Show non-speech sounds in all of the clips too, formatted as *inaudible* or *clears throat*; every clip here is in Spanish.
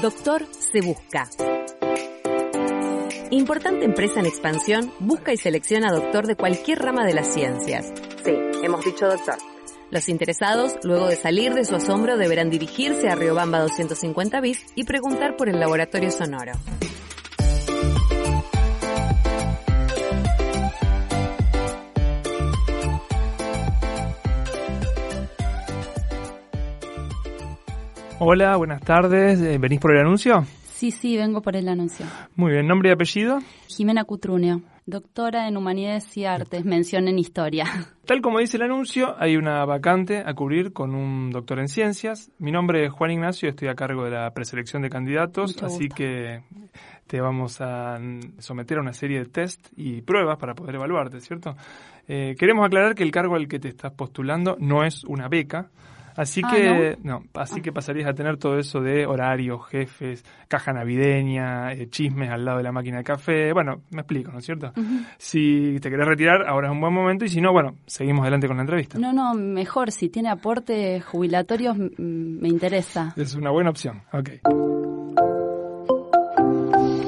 Doctor se busca. Importante empresa en expansión busca y selecciona doctor de cualquier rama de las ciencias. Sí, hemos dicho doctor. Los interesados, luego de salir de su asombro, deberán dirigirse a Riobamba 250 bis y preguntar por el laboratorio sonoro. Hola, buenas tardes. Eh, ¿Venís por el anuncio? Sí, sí, vengo por el anuncio. Muy bien, ¿nombre y apellido? Jimena Cutrunio, doctora en Humanidades y Artes, mención en Historia. *laughs* Tal como dice el anuncio, hay una vacante a cubrir con un doctor en Ciencias. Mi nombre es Juan Ignacio, estoy a cargo de la preselección de candidatos, Mucho así gusto. que te vamos a someter a una serie de test y pruebas para poder evaluarte, ¿cierto? Eh, queremos aclarar que el cargo al que te estás postulando no es una beca, así Ah, que no, así que pasarías a tener todo eso de horarios, jefes, caja navideña, eh, chismes al lado de la máquina de café, bueno, me explico, ¿no es cierto? Si te querés retirar, ahora es un buen momento y si no, bueno, seguimos adelante con la entrevista. No, no, mejor, si tiene aportes jubilatorios me interesa. Es una buena opción, ok.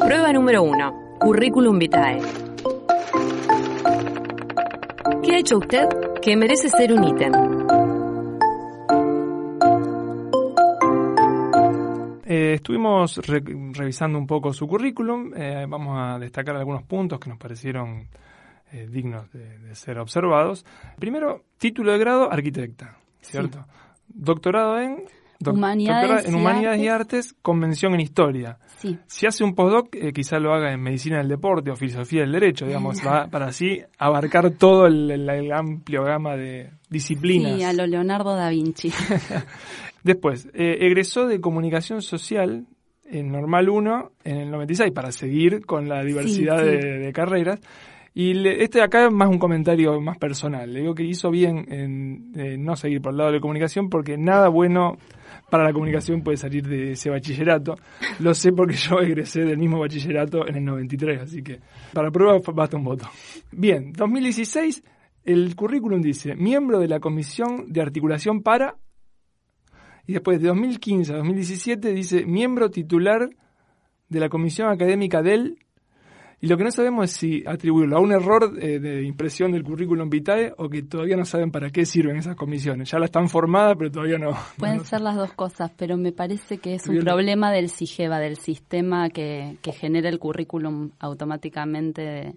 Prueba número 1. Currículum vitae. ¿Qué ha hecho usted que merece ser un ítem? Eh, estuvimos re- revisando un poco su currículum. eh, vamos a destacar algunos puntos que nos parecieron eh, dignos de, de ser observados. Primero, título de grado, arquitecta, ¿cierto? Doctorado en... doc- Humanidades doctorado en y Humanidades y Artes. Artes, convención en Historia. Sí, Si hace un postdoc, eh, quizá lo haga en Medicina del Deporte o Filosofía del Derecho, digamos, va para así abarcar todo el, el- el amplio gama de disciplinas. sí, a lo Leonardo da Vinci. *laughs* Después, eh, egresó de Comunicación Social en Normal 1 en el 96 para seguir con la diversidad sí. De, de carreras. Y le- este de acá es más un comentario más personal. Le digo que hizo bien en eh, no seguir por el lado de la comunicación porque nada bueno para la comunicación puede salir de ese bachillerato. Lo sé porque yo egresé del mismo bachillerato en el 93, así que para prueba basta un voto. Bien, 2016, el currículum dice, miembro de la Comisión de Articulación para y después de 2015 a 2017 dice miembro titular de la Comisión Académica del... Y lo que no sabemos es si atribuirlo a un error eh, de impresión del currículum vitae o que todavía no saben para qué sirven esas comisiones. Ya la están formadas, pero todavía no. Pueden no- ser las dos cosas, pero me parece que es un Bien. problema del SIGEVA, del sistema que, que genera el currículum automáticamente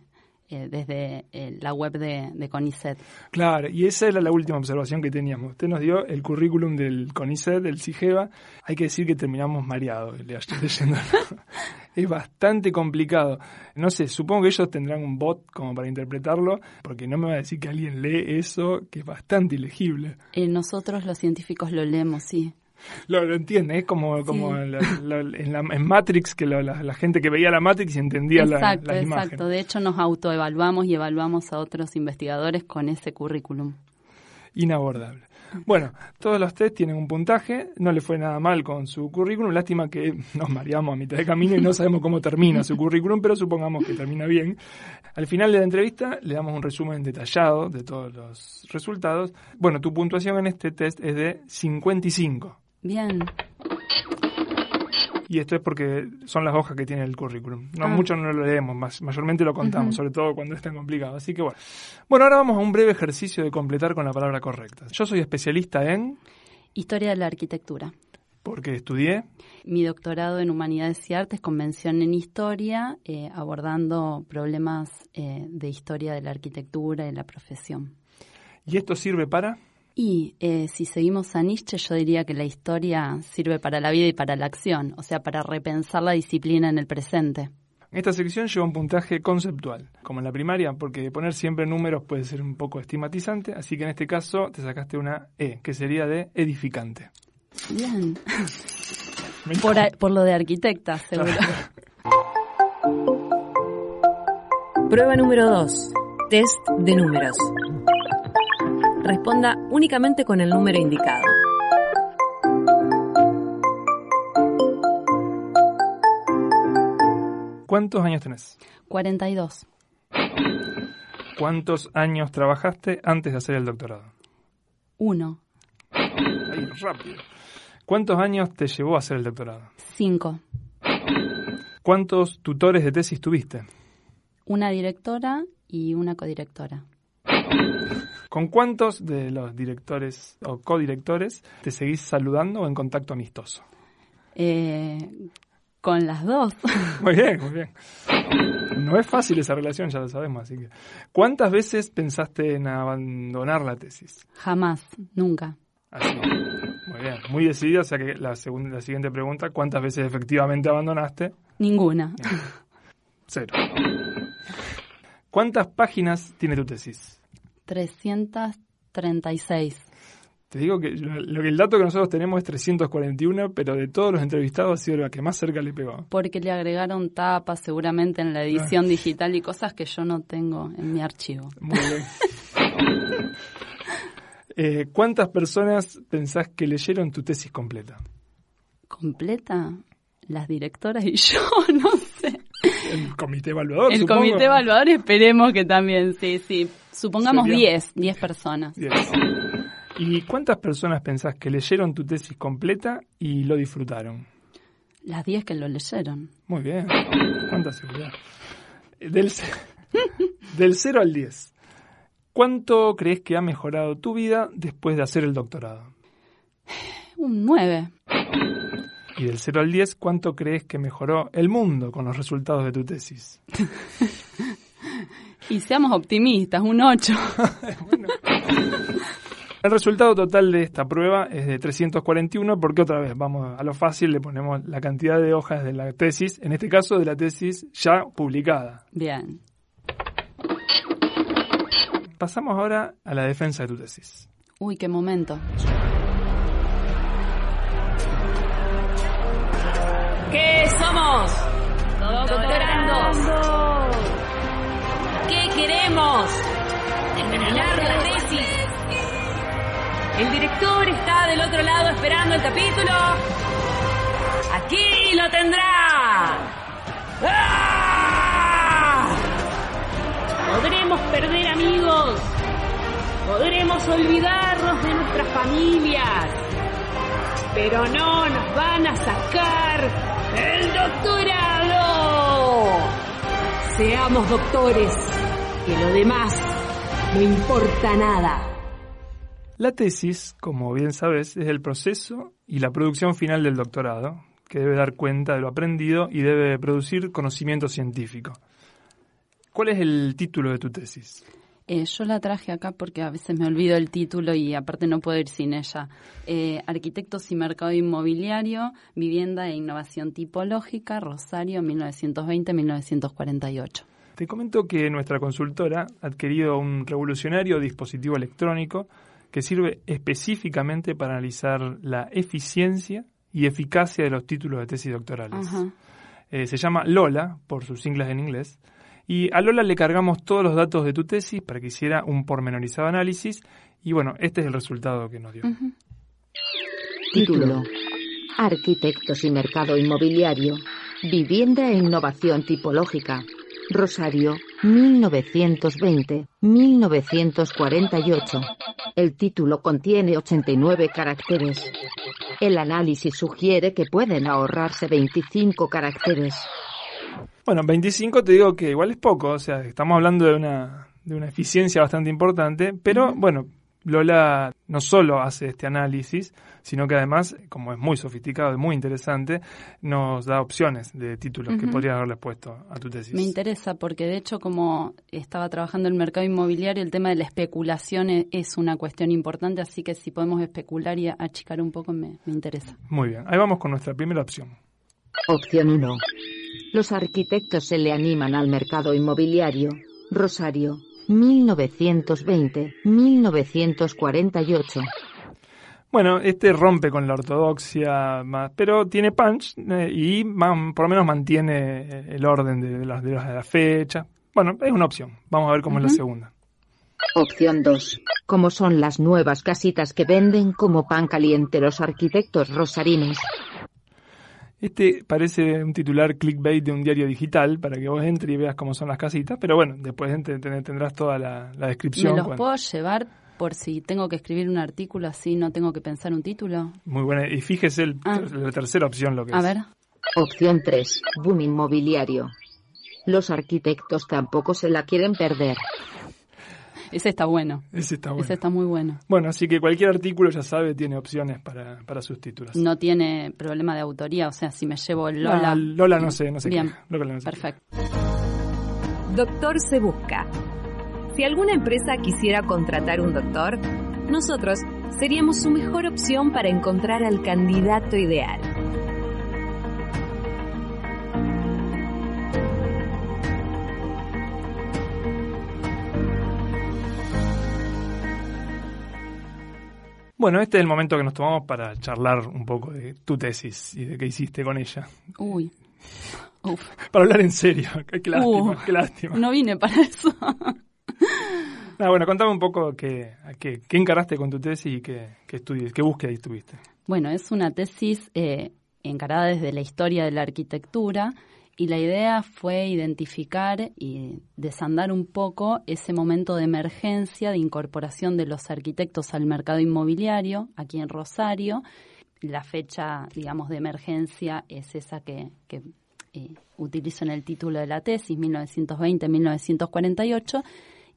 eh, desde eh, la web de, de CONICET. Claro, y esa era la última observación que teníamos. Usted nos dio el currículum del CONICET, del CIGEVA. Hay que decir que terminamos mareados le- leyéndolo. *laughs* es bastante complicado. No sé, supongo que ellos tendrán un bot como para interpretarlo, porque no me va a decir que alguien lee eso, que es bastante ilegible. Eh, nosotros los científicos lo leemos, sí. Lo, lo entiende, es como, como Sí. la- la- en, la- en Matrix, que lo- la, la gente que veía la Matrix entendía la- Exacto, las exacto. imágenes. De hecho, nos autoevaluamos y evaluamos a otros investigadores con ese currículum. inabordable. Bueno, todos los test tienen un puntaje, no le fue nada mal con su currículum, lástima que nos mareamos a mitad de camino y no sabemos cómo termina su currículum, pero supongamos que termina bien. Al final de la entrevista le damos un resumen detallado de todos los resultados. Bueno, tu puntuación en este test es de 55. Bien. Y esto es porque son las hojas que tiene el currículum. No, Ah. Mucho no lo leemos, más, mayormente lo contamos, sobre todo cuando es tan complicado. Así que bueno. Bueno, ahora vamos a un breve ejercicio de completar con la palabra correcta. Yo soy especialista en, Historia de la arquitectura. porque estudié, Mi doctorado en Humanidades y Artes con mención en Historia, eh, abordando problemas eh, de historia de la arquitectura y la profesión. y esto sirve para... Y eh, si seguimos a Nietzsche, yo diría que la historia sirve para la vida y para la acción, o sea, para repensar la disciplina en el presente. Esta sección lleva un puntaje conceptual, como en la primaria, porque poner siempre números puede ser un poco estigmatizante, así que en este caso te sacaste una E, que sería de edificante. Bien. *laughs* Por, a- por lo de arquitecta, seguro. Prueba número 2. Test de números. Responda únicamente con el número indicado. ¿Cuántos años tenés? 42. ¿Cuántos años trabajaste antes de hacer el doctorado? Uno. Ahí, rápido. ¿Cuántos años te llevó a hacer el doctorado? Cinco. ¿Cuántos tutores de tesis tuviste? Una directora y una codirectora. ¿Con cuántos de los directores o codirectores te seguís saludando o en contacto amistoso? Eh, con las dos. *laughs* Muy bien, muy bien. No es fácil esa relación, ya lo sabemos, así que. ¿Cuántas veces pensaste en abandonar la tesis? Jamás, nunca. Así. Muy bien, muy decidida, o sea que la, segunda, la siguiente pregunta, ¿cuántas veces efectivamente abandonaste? Ninguna. Cero. ¿Cuántas páginas tiene tu tesis? 336. Te digo que lo, que el dato que nosotros tenemos es 341, pero de todos los entrevistados ha sido la que más cerca le pegó. Porque le agregaron tapas seguramente en la edición digital y cosas que yo no tengo en mi archivo. Muy bien. *laughs* Eh, ¿Cuántas personas pensás que leyeron tu tesis completa? ¿Completa? Las directoras y *laughs* yo, no sé. El comité evaluador. El supongo. comité evaluador esperemos que también, sí, sí. Supongamos Sería- 10, 10 personas. Diez. ¿Y cuántas personas pensás que leyeron tu tesis completa y lo disfrutaron? Las 10 que lo leyeron. Muy bien. ¿Cuánta seguridad? Del, ce- *laughs* del 0 al 10. ¿Cuánto crees que ha mejorado tu vida después de hacer el doctorado? Un 9. Y del 0 al 10, ¿cuánto crees que mejoró el mundo con los resultados de tu tesis? *laughs* Y seamos optimistas, un 8. *laughs* El resultado total de esta prueba es de 341 porque otra vez, vamos a lo fácil, le ponemos la cantidad de hojas de la tesis, en este caso de la tesis ya publicada. Bien. Pasamos ahora a la defensa de tu tesis. Uy, qué momento. ¿Qué somos? Doctorandos. ¿Qué queremos? Terminar la tesis. El director está del otro lado esperando el capítulo. Aquí lo tendrá. ¡Ah! Podremos perder amigos. Podremos olvidarnos de nuestras familias. Pero no nos van a sacar el doctorado. Seamos doctores, que lo demás no importa nada. La tesis, como bien sabes, es el proceso y la producción final del doctorado, que debe dar cuenta de lo aprendido y debe producir conocimiento científico. ¿Cuál es el título de tu tesis? Eh, yo la traje acá porque a veces me olvido el título y aparte no puedo ir sin ella. Eh, Arquitectos y Mercado Inmobiliario, Vivienda e Innovación Tipológica, Rosario, 1920-1948. Te comento que nuestra consultora ha adquirido un revolucionario dispositivo electrónico que sirve específicamente para analizar la eficiencia y eficacia de los títulos de tesis doctorales. Eh, se llama Lola, por sus siglas en inglés, y a Lola le cargamos todos los datos de tu tesis para que hiciera un pormenorizado análisis, y bueno, este es el resultado que nos dio. Título. Arquitectos y mercado inmobiliario. Vivienda e innovación tipológica. Rosario, 1920-1948. El título contiene 89 caracteres. El análisis sugiere que pueden ahorrarse 25 caracteres. Bueno, 25 te digo que igual es poco, o sea, estamos hablando de una, de una eficiencia bastante importante, pero bueno, Lola no solo hace este análisis, sino que además, como es muy sofisticado y muy interesante, nos da opciones de títulos que Ujú. podrías haberle puesto a tu tesis. Me interesa porque de hecho como estaba trabajando en el mercado inmobiliario, el tema de la especulación e- es una cuestión importante, así que si podemos especular y achicar un poco me, me interesa. Muy bien, ahí vamos con nuestra primera opción. Opción 1. Los arquitectos se le animan al mercado inmobiliario. Rosario, 1920-1948. Bueno, este rompe con la ortodoxia, más, pero tiene punch eh, y man- por lo menos mantiene eh, el orden de, de las, de las- de la fecha. Bueno, es una opción. Vamos a ver cómo es la segunda. Opción 2. Como son las nuevas casitas que venden como pan caliente los arquitectos rosarinos. Este parece un titular clickbait de un diario digital para que vos entres y veas cómo son las casitas, pero bueno, después tendrás toda la, la ¿Me descripción. los cuando- puedo llevar por si tengo que escribir un artículo así, no tengo que pensar un título. Muy buena. Y fíjese el, Ah. la tercera opción lo que A es. ver. Opción 3. Boom inmobiliario. Los arquitectos tampoco se la quieren perder. Ese está bueno. Ese está bueno. Ese está muy bueno. Bueno, así que cualquier artículo, ya sabe, tiene opciones para, para sus títulos. No tiene problema de autoría, o sea, si me llevo el Lola. Lola no sé, no sé Bien, qué. Lola no sé qué. perfecto. Doctor se busca. Si alguna empresa quisiera contratar un doctor, nosotros seríamos su mejor opción para encontrar al candidato ideal. Bueno, este es el momento que nos tomamos para charlar un poco de tu tesis y de qué hiciste con ella. Uy. Uf. *laughs* Para hablar en serio. *laughs* Qué lástima, Uh, qué lástima. No vine para eso. Ah, bueno, contame un poco qué, qué encaraste con tu tesis y qué, qué estudies, qué búsqueda tuviste. Bueno, es una tesis eh, encarada desde la historia de la arquitectura y la idea fue identificar y desandar un poco ese momento de emergencia de incorporación de los arquitectos al mercado inmobiliario aquí en Rosario. La fecha, digamos, de emergencia es esa que, que eh, utilizo en el título de la tesis, 1920-1948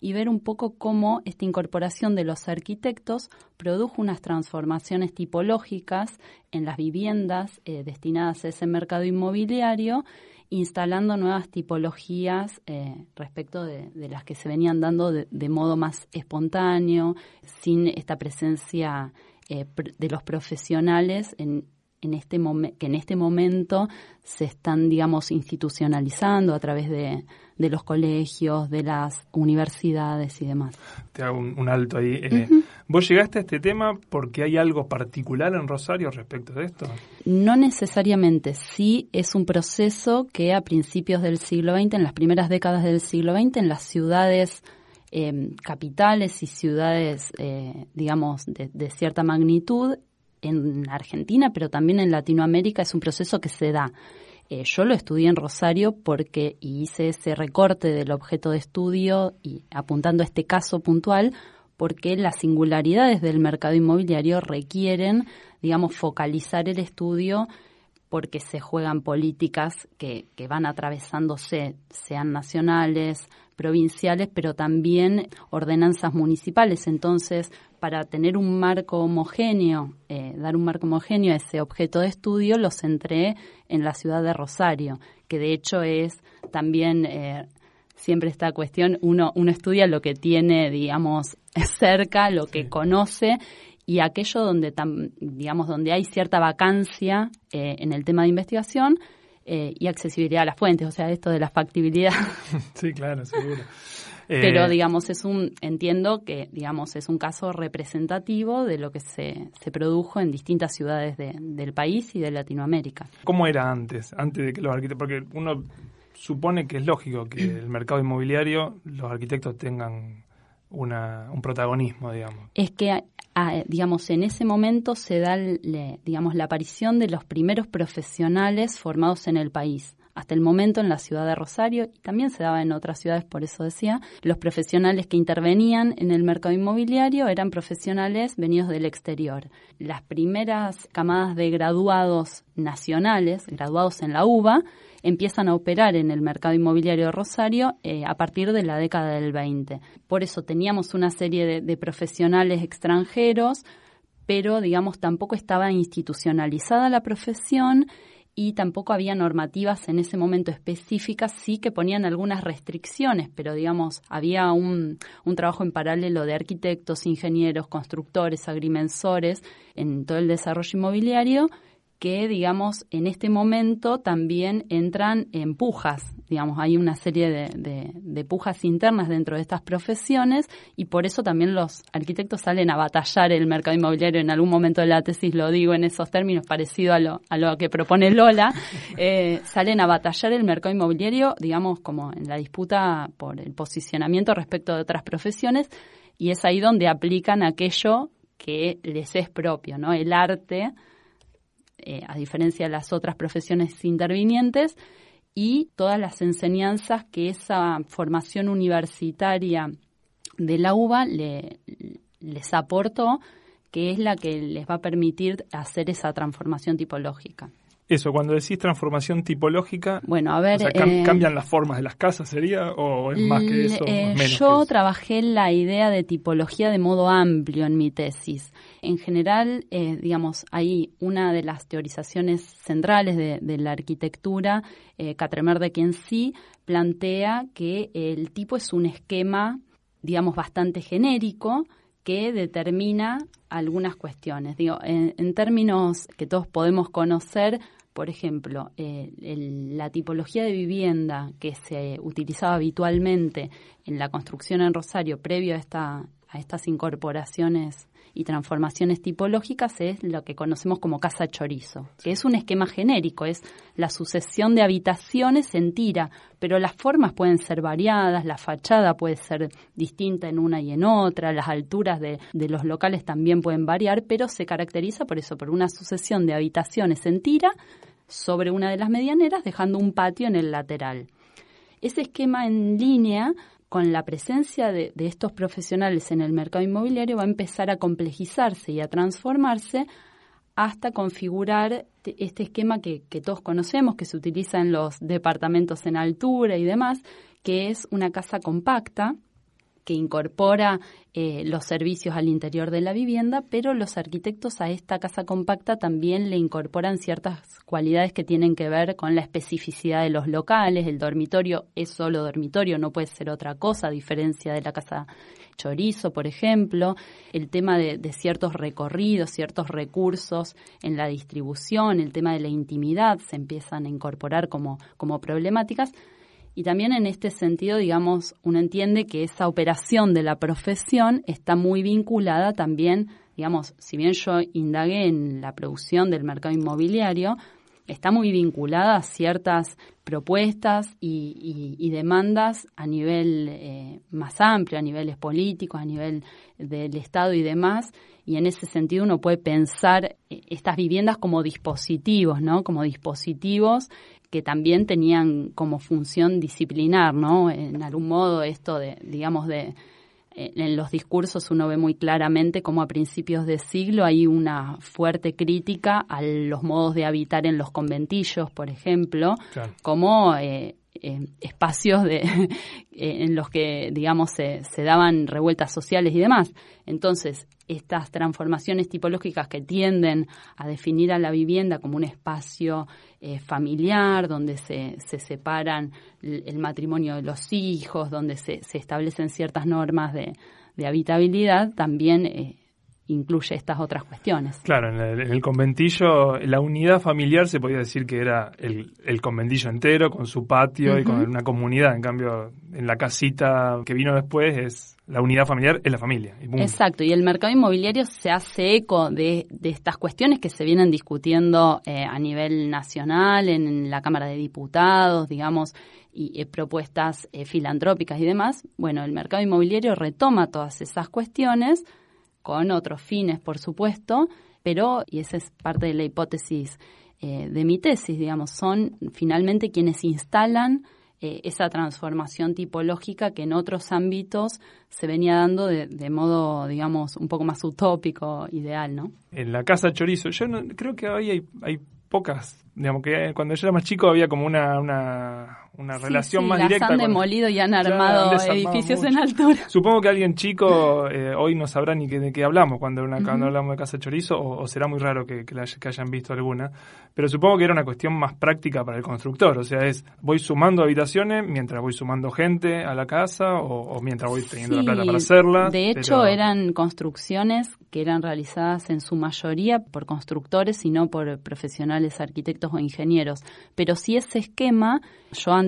y ver un poco cómo esta incorporación de los arquitectos produjo unas transformaciones tipológicas en las viviendas eh, destinadas a ese mercado inmobiliario, instalando nuevas tipologías eh, respecto de, las que se venían dando de, modo más espontáneo, sin esta presencia eh, de los profesionales en, en este que en este momento se están, digamos, institucionalizando a través de, de los colegios, de las universidades y demás. Te hago un, un alto ahí. Eh, uh -huh. ¿Vos llegaste a este tema porque hay algo particular en Rosario respecto de esto? No necesariamente. Sí es un proceso que a principios del siglo XX, en las primeras décadas del siglo XX, en las ciudades eh, capitales y ciudades, eh, digamos, de, de cierta magnitud, en Argentina, pero también en Latinoamérica, es un proceso que se da. Eh, yo lo estudié en Rosario porque hice ese recorte del objeto de estudio y apuntando a este caso puntual, porque las singularidades del mercado inmobiliario requieren, digamos, focalizar el estudio porque se juegan políticas que, que van atravesándose, sean nacionales, provinciales, pero también ordenanzas municipales. Entonces, para tener un marco homogéneo, eh, dar un marco homogéneo a ese objeto de estudio, lo centré en la ciudad de Rosario, que de hecho es también eh, siempre esta cuestión, uno, uno estudia lo que tiene, digamos, *laughs* cerca, lo que conoce, y aquello donde, tam, digamos, donde hay cierta vacancia eh, en el tema de investigación, eh, y accesibilidad a las fuentes, o sea, esto de la factibilidad. *laughs* Sí, claro, seguro. *laughs* Pero, Eh, digamos, es un, entiendo que, digamos, es un caso representativo de lo que se, se produjo en distintas ciudades de, del país y de Latinoamérica. ¿Cómo era antes? Antes de que los arquitectos, porque uno supone que es lógico que *clears throat* el mercado inmobiliario, los arquitectos tengan una, un protagonismo, digamos. Es que, ah, digamos, en ese momento se da, le, digamos, la aparición de los primeros profesionales formados en el país. Hasta el momento en la ciudad de Rosario, y también se daba en otras ciudades, por eso decía, los profesionales que intervenían en el mercado inmobiliario eran profesionales venidos del exterior. Las primeras camadas de graduados nacionales, graduados en la UBA, empiezan a operar en el mercado inmobiliario de Rosario eh, a partir de la década del 20. Por eso teníamos una serie de, profesionales extranjeros, pero digamos tampoco estaba institucionalizada la profesión y tampoco había normativas en ese momento específicas, sí que ponían algunas restricciones, pero digamos, había un, un, trabajo en paralelo de arquitectos, ingenieros, constructores, agrimensores en todo el desarrollo inmobiliario que, digamos, en este momento también entran en pujas. Digamos, hay una serie de, de, de, pujas internas dentro de estas profesiones y por eso también los arquitectos salen a batallar el mercado inmobiliario. En algún momento de la tesis lo digo en esos términos, parecido a lo, a lo que propone Lola. *laughs* Eh, salen a batallar el mercado inmobiliario, digamos, como en la disputa por el posicionamiento respecto de otras profesiones y es ahí donde aplican aquello que les es propio, ¿no? El arte eh, a diferencia de las otras profesiones intervinientes, y todas las enseñanzas que esa formación universitaria de la UBA le, les aportó, que es la que les va a permitir hacer esa transformación tipológica. Eso, cuando decís transformación tipológica, bueno, a ver, eh, ¿cambian las formas de las casas sería o es más que eso? Eh, yo trabajé la idea de tipología de modo amplio en mi tesis. En general, eh, digamos, ahí una de las teorizaciones centrales de, la arquitectura, eh, de quien sí plantea que el tipo es un esquema, digamos, bastante genérico que determina algunas cuestiones. Digo, en términos que todos podemos conocer, por ejemplo, eh, la tipología de vivienda que se utilizaba habitualmente en la construcción en Rosario previo a, esta, a estas incorporaciones y transformaciones tipológicas es lo que conocemos como casa chorizo, que es un esquema genérico, es la sucesión de habitaciones en tira, pero las formas pueden ser variadas, la fachada puede ser distinta en una y en otra, las alturas de, de los locales también pueden variar, pero se caracteriza por eso, por una sucesión de habitaciones en tira sobre una de las medianeras, dejando un patio en el lateral. Ese esquema en línea, con la presencia de, estos profesionales en el mercado inmobiliario, va a empezar a complejizarse y a transformarse hasta configurar este esquema que, todos conocemos, que se utiliza en los departamentos en altura y demás, que es una casa compacta, que incorpora eh, los servicios al interior de la vivienda, pero los arquitectos a esta casa compacta también le incorporan ciertas cualidades que tienen que ver con la especificidad de los locales. El dormitorio es solo dormitorio, no puede ser otra cosa, a diferencia de la casa chorizo, por ejemplo, el tema de, de, ciertos recorridos, ciertos recursos en la distribución, el tema de la intimidad se empiezan a incorporar como, como problemáticas. Y también en este sentido, digamos, uno entiende que esa operación de la profesión está muy vinculada también, digamos, si bien yo indagué en la producción del mercado inmobiliario, está muy vinculada a ciertas propuestas y, demandas a nivel eh, más amplio, a niveles políticos, a nivel del Estado y demás. Y en ese sentido uno puede pensar eh, estas viviendas como dispositivos, ¿no? Como dispositivos que también tenían como función disciplinar, ¿no? En algún modo esto de, digamos, de eh, en los discursos uno ve muy claramente cómo a principios de siglo hay una fuerte crítica a los modos de habitar en los conventillos, por ejemplo, como eh, eh, espacios de, *laughs* en los que, digamos, se, daban revueltas sociales y demás. Entonces, estas transformaciones tipológicas que tienden a definir a la vivienda como un espacio eh, familiar, donde se, se separan el, matrimonio de los hijos, donde se, se establecen ciertas normas de, de habitabilidad, también eh, incluye estas otras cuestiones. Claro, en el, conventillo, la unidad familiar se podía decir que era el, el conventillo entero, con su patio y con una comunidad. En cambio, en la casita que vino después es la unidad familiar, es la familia. Exacto, y el mercado inmobiliario se hace eco de, de estas cuestiones que se vienen discutiendo eh, a nivel nacional, en la Cámara de Diputados, digamos, y eh, propuestas eh, filantrópicas y demás. Bueno, el mercado inmobiliario retoma todas esas cuestiones con otros fines, por supuesto, pero, y esa es parte de la hipótesis eh, de mi tesis, digamos, son finalmente quienes instalan eh, esa transformación tipológica que en otros ámbitos se venía dando de, modo, digamos, un poco más utópico, ideal, ¿no? En la casa chorizo, yo no, creo que hoy hay, pocas, digamos que cuando yo era más chico había como una una relación más directa. han demolido y han armado edificios en altura. *laughs* Supongo que alguien chico eh, hoy no sabrá ni de qué hablamos cuando, una, cuando hablamos de Casa Chorizo, o, será muy raro que, que, hayan visto alguna. Pero supongo que era una cuestión más práctica para el constructor. O sea, es voy sumando habitaciones mientras voy sumando gente a la casa o, mientras voy teniendo la plata para hacerla. De hecho, eran construcciones que eran realizadas en su mayoría por constructores y no por profesionales arquitectos o ingenieros. Pero sí ese esquema, yo antes,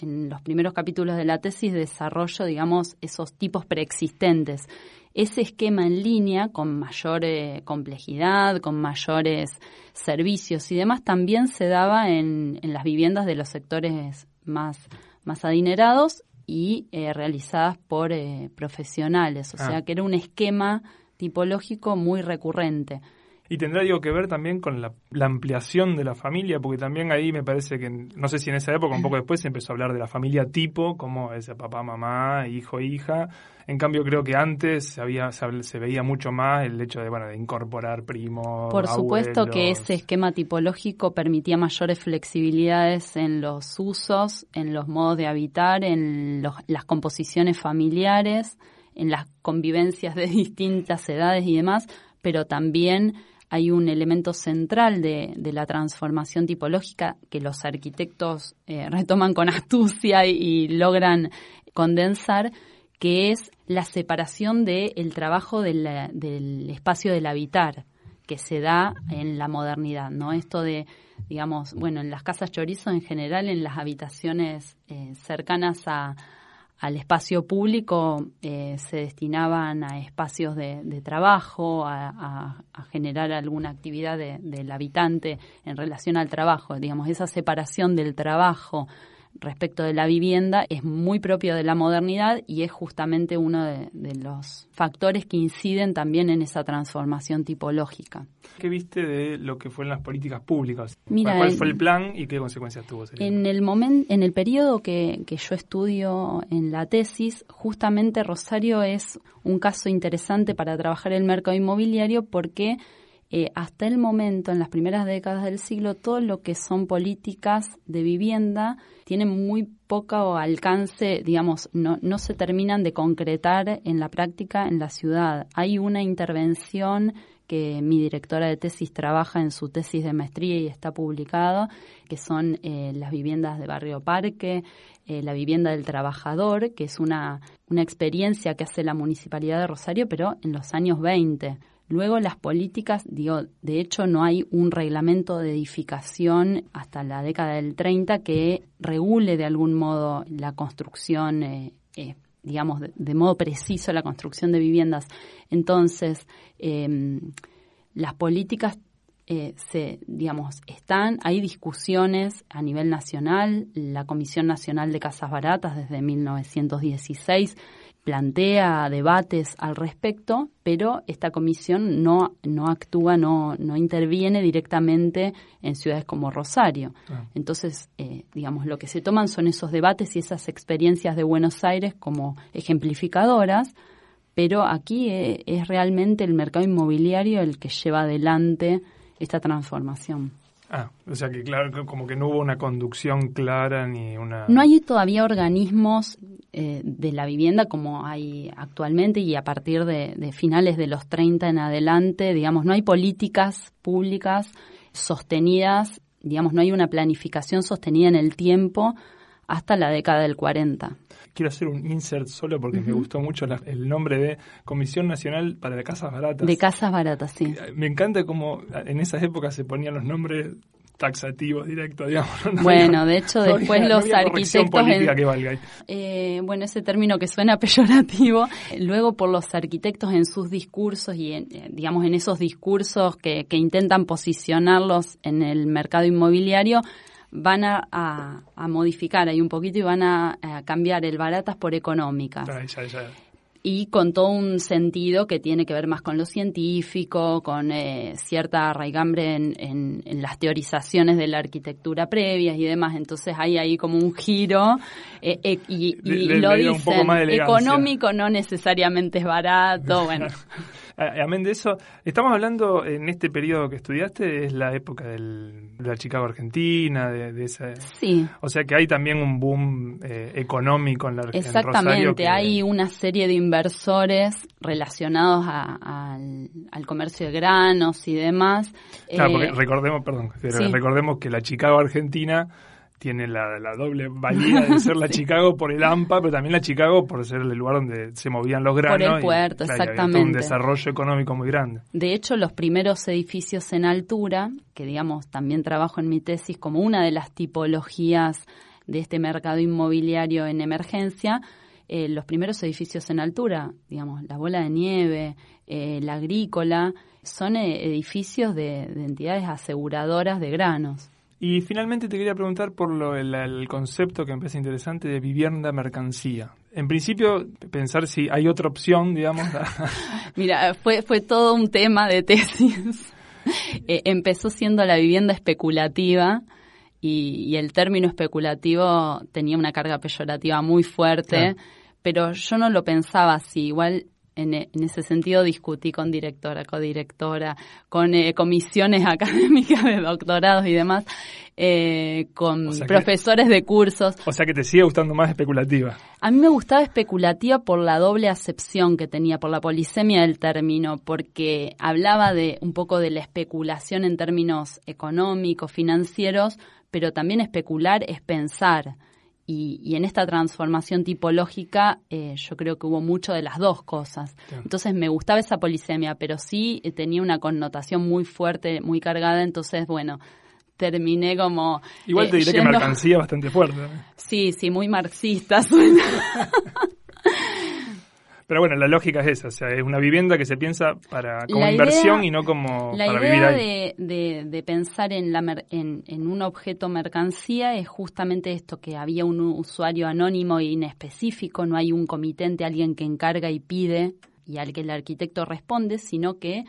en los primeros capítulos de la tesis, desarrollo, digamos, esos tipos preexistentes. Ese esquema en línea, con mayor eh, complejidad, con mayores servicios y demás, también se daba en, las viviendas de los sectores más, más adinerados y eh, realizadas por eh, profesionales. O ah. sea que era un esquema tipológico muy recurrente. Y tendrá algo que ver también con la, ampliación de la familia, porque también ahí me parece que, no sé si en esa época, un poco después, se empezó a hablar de la familia tipo, como ese papá, mamá, hijo, hija. En cambio, creo que antes se, había, se, veía mucho más el hecho de, bueno, de incorporar primos. Por supuesto que ese esquema tipológico permitía mayores flexibilidades en los usos, en los modos de habitar, en las composiciones familiares, en las convivencias de *laughs* distintas edades y demás, pero también hay un elemento central de, la transformación tipológica que los arquitectos eh, retoman con astucia y, logran condensar, que es la separación del trabajo del, espacio del habitar que se da en la modernidad, ¿no? Esto de, digamos, bueno, en las casas chorizo en general, en las habitaciones eh, cercanas a, al espacio público eh, se destinaban a espacios de, trabajo, a, generar alguna actividad del habitante en relación al trabajo. Digamos, esa separación del trabajo respecto de la vivienda es muy propio de la modernidad y es justamente uno de, los factores que inciden también en esa transformación tipológica. ¿Qué viste de lo que fue en las políticas públicas? ¿Cuál fue el plan y qué consecuencias tuvo? En el momento, en el periodo que, que yo estudio en la tesis, justamente Rosario es un caso interesante para trabajar el mercado inmobiliario porque eh, hasta el momento, en las primeras décadas del siglo, todo lo que son políticas de vivienda tienen muy poco alcance, digamos, no, no se terminan de concretar en la práctica en la ciudad. Hay una intervención que mi directora de tesis trabaja en su tesis de maestría y está publicado, que son eh, las viviendas de Barrio Parque, eh, la vivienda del trabajador, que es una, una experiencia que hace la Municipalidad de Rosario, pero en los años 20 Luego las políticas, digo, de hecho no hay un reglamento de edificación hasta la década del 30 que regule de algún modo la construcción, eh, eh, digamos, de, modo preciso la construcción de viviendas. Entonces, em, las políticas eh, se, digamos, están, hay discusiones a nivel nacional, la Comisión Nacional de Casas Baratas desde 1916 plantea debates al respecto, pero esta comisión no, no actúa, no, no interviene directamente en ciudades como Rosario. Ah. Entonces, eh, digamos, lo que se toman son esos debates y esas experiencias de Buenos Aires como ejemplificadoras, pero aquí eh, es realmente el mercado inmobiliario el que lleva adelante esta transformación. Ah, o sea que claro, como que no hubo una conducción clara ni una... No hay todavía organismos eh, de la vivienda como hay actualmente y a partir de, finales de los 30 en adelante, digamos, no hay políticas públicas sostenidas, digamos, no hay una planificación sostenida en el tiempo hasta la década del 40 quiero hacer un insert solo porque me gustó mucho el nombre de Comisión Nacional para Casas Baratas. De Casas Baratas, sí. Me encanta cómo en esas épocas se ponían los nombres taxativos directos, digamos. bueno, de hecho, después los arquitectos. Eh, bueno, ese término que suena *laughs* peyorativo, luego por los arquitectos en sus discursos y, en, eh, digamos, en esos discursos que, que intentan posicionarlos en el mercado inmobiliario, van a, modificar ahí un poquito y van a, cambiar el baratas por económicas. Y con todo un sentido que tiene que ver más con lo científico, con eh, cierta arraigambre en, las teorizaciones de la arquitectura previas y demás. Entonces hay ahí como un giro eh, eh, y, lo dicen, económico no necesariamente es barato, bueno. *laughs* Amén de eso, estamos hablando en este periodo que estudiaste, es la época de la Chicago Argentina, de, esa... Sí. O sea que hay también un boom eh, económico en la Argentina. Exactamente, hay una serie de inversores relacionados al, comercio de granos y demás. Claro, porque eh, recordemos, perdón, recordemos que la Chicago Argentina tiene la, doble valía de ser la *laughs* Chicago por el AMPA, pero también la Chicago por ser el lugar donde se movían los granos. Por el puerto, exactamente. un desarrollo económico muy grande. De hecho, los primeros edificios en altura, que digamos también trabajo en mi tesis como una de las tipologías de este mercado inmobiliario en emergencia, eh, los primeros edificios en altura, digamos, la bola de nieve, eh, la agrícola, son eh, edificios de entidades aseguradoras de granos. Y finalmente te quería preguntar por lo, el, concepto que me parece interesante de vivienda mercancía. En principio, pensar si hay otra opción, digamos. *laughs* Mira, fue, fue todo un tema de tesis. *laughs* eh, empezó siendo la vivienda especulativa y, el término especulativo tenía una carga peyorativa muy fuerte, pero yo no lo pensaba así. Igual en, ese sentido discutí con directora, codirectora, con eh, comisiones *laughs* académicas de doctorados y demás, eh, con profesores de cursos. O sea que te sigue gustando más especulativa. A mí me gustaba especulativa por la doble acepción que tenía, por la polisemia del término, porque hablaba de un poco de la especulación en términos económicos, financieros, pero también especular es pensar. Y, en esta transformación tipológica eh, yo creo que hubo mucho de las dos cosas. Entonces me gustaba esa polisemia, pero sí eh, tenía una connotación muy fuerte, muy cargada, entonces bueno, terminé como... Igual te diré que mercancía bastante fuerte. Sí, sí, muy marxista *laughs* Pero bueno, la lógica es esa, o sea, es una vivienda que se piensa para como inversión y no como para vivir ahí. De, de, de pensar en, la en, en, un objeto mercancía es justamente esto, que había un usuario anónimo e inespecífico, no hay un comitente, alguien que encarga y pide y al que el arquitecto responde, sino que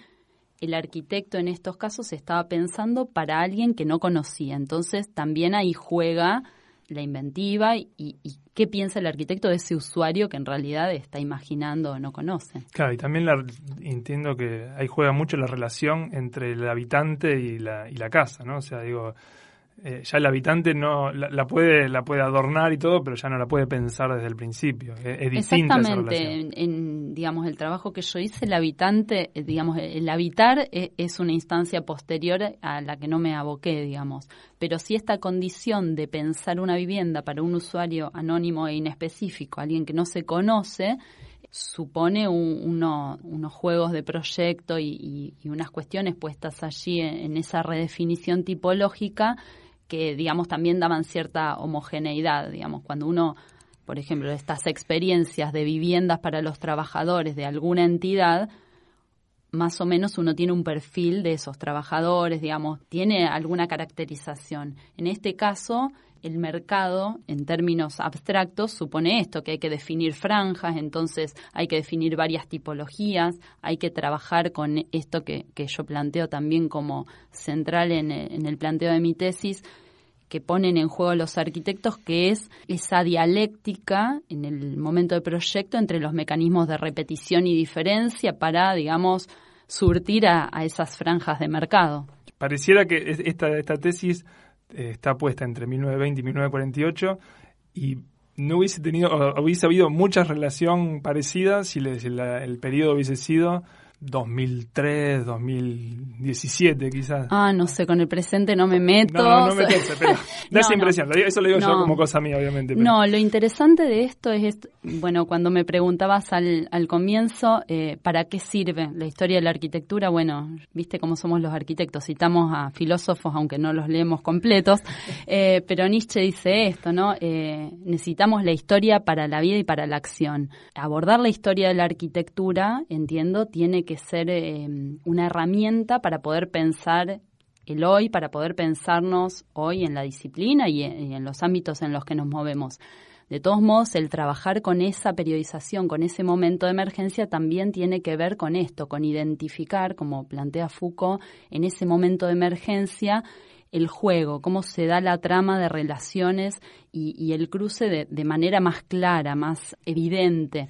el arquitecto en estos casos estaba pensando para alguien que no conocía. Entonces también ahí juega la inventiva y, y, qué piensa el arquitecto de ese usuario que en realidad está imaginando o no conoce. Claro, y también la, entiendo que ahí juega mucho la relación entre el habitante y la, y la casa, ¿no? O sea, digo, eh, ya el habitante no la, puede la puede adornar y todo, pero ya no la puede pensar desde el principio. Es, distinta Exactamente. en, digamos el trabajo que yo hice, el habitante, eh, digamos el habitar es, es, una instancia posterior a la que no me aboqué, digamos. Pero si esta condición de pensar una vivienda para un usuario anónimo e inespecífico, alguien que no se conoce, supone unos juegos de proyecto y, unas cuestiones puestas allí en, esa redefinición tipológica que, digamos, también daban cierta homogeneidad, digamos, cuando uno, por ejemplo, estas experiencias de viviendas para los trabajadores de alguna entidad, más o menos uno tiene un perfil de esos trabajadores, digamos, tiene alguna caracterización. En este caso, el mercado, en términos abstractos, supone esto, que hay que definir franjas, entonces hay que definir varias tipologías, hay que trabajar con esto que, yo planteo también como central en, el planteo de mi tesis, que ponen en juego los arquitectos, que es esa dialéctica en el momento de proyecto entre los mecanismos de repetición y diferencia para, digamos, surtir a, esas franjas de mercado. Pareciera que esta, esta tesis está puesta entre 1920 y 1948 y no hubiese tenido, hubiese habido mucha relación parecida si, el periodo hubiese sido 2003, 2017 quizás. Ah, no sé, con el presente no me meto. No, no, meterse, *laughs* pero da esa impresión, eso lo digo yo como cosa mía, obviamente. No, lo interesante de esto es, bueno, cuando me preguntabas al, al comienzo, eh, ¿para qué sirve la historia de la arquitectura? Bueno, viste cómo somos los arquitectos, citamos a filósofos, aunque no los leemos completos, *laughs* eh, pero Nietzsche dice esto, ¿no? Eh, necesitamos la historia para la vida y para la acción. Abordar la historia de la arquitectura, entiendo, tiene que ser eh, una herramienta para poder pensar el hoy, para poder pensarnos hoy en la disciplina y en, los ámbitos en los que nos movemos. De todos modos, el trabajar con esa periodización, con ese momento de emergencia, también tiene que ver con esto, con identificar, como plantea Foucault, en ese momento de emergencia, el juego, cómo se da la trama de relaciones y, el cruce de manera más clara, más evidente.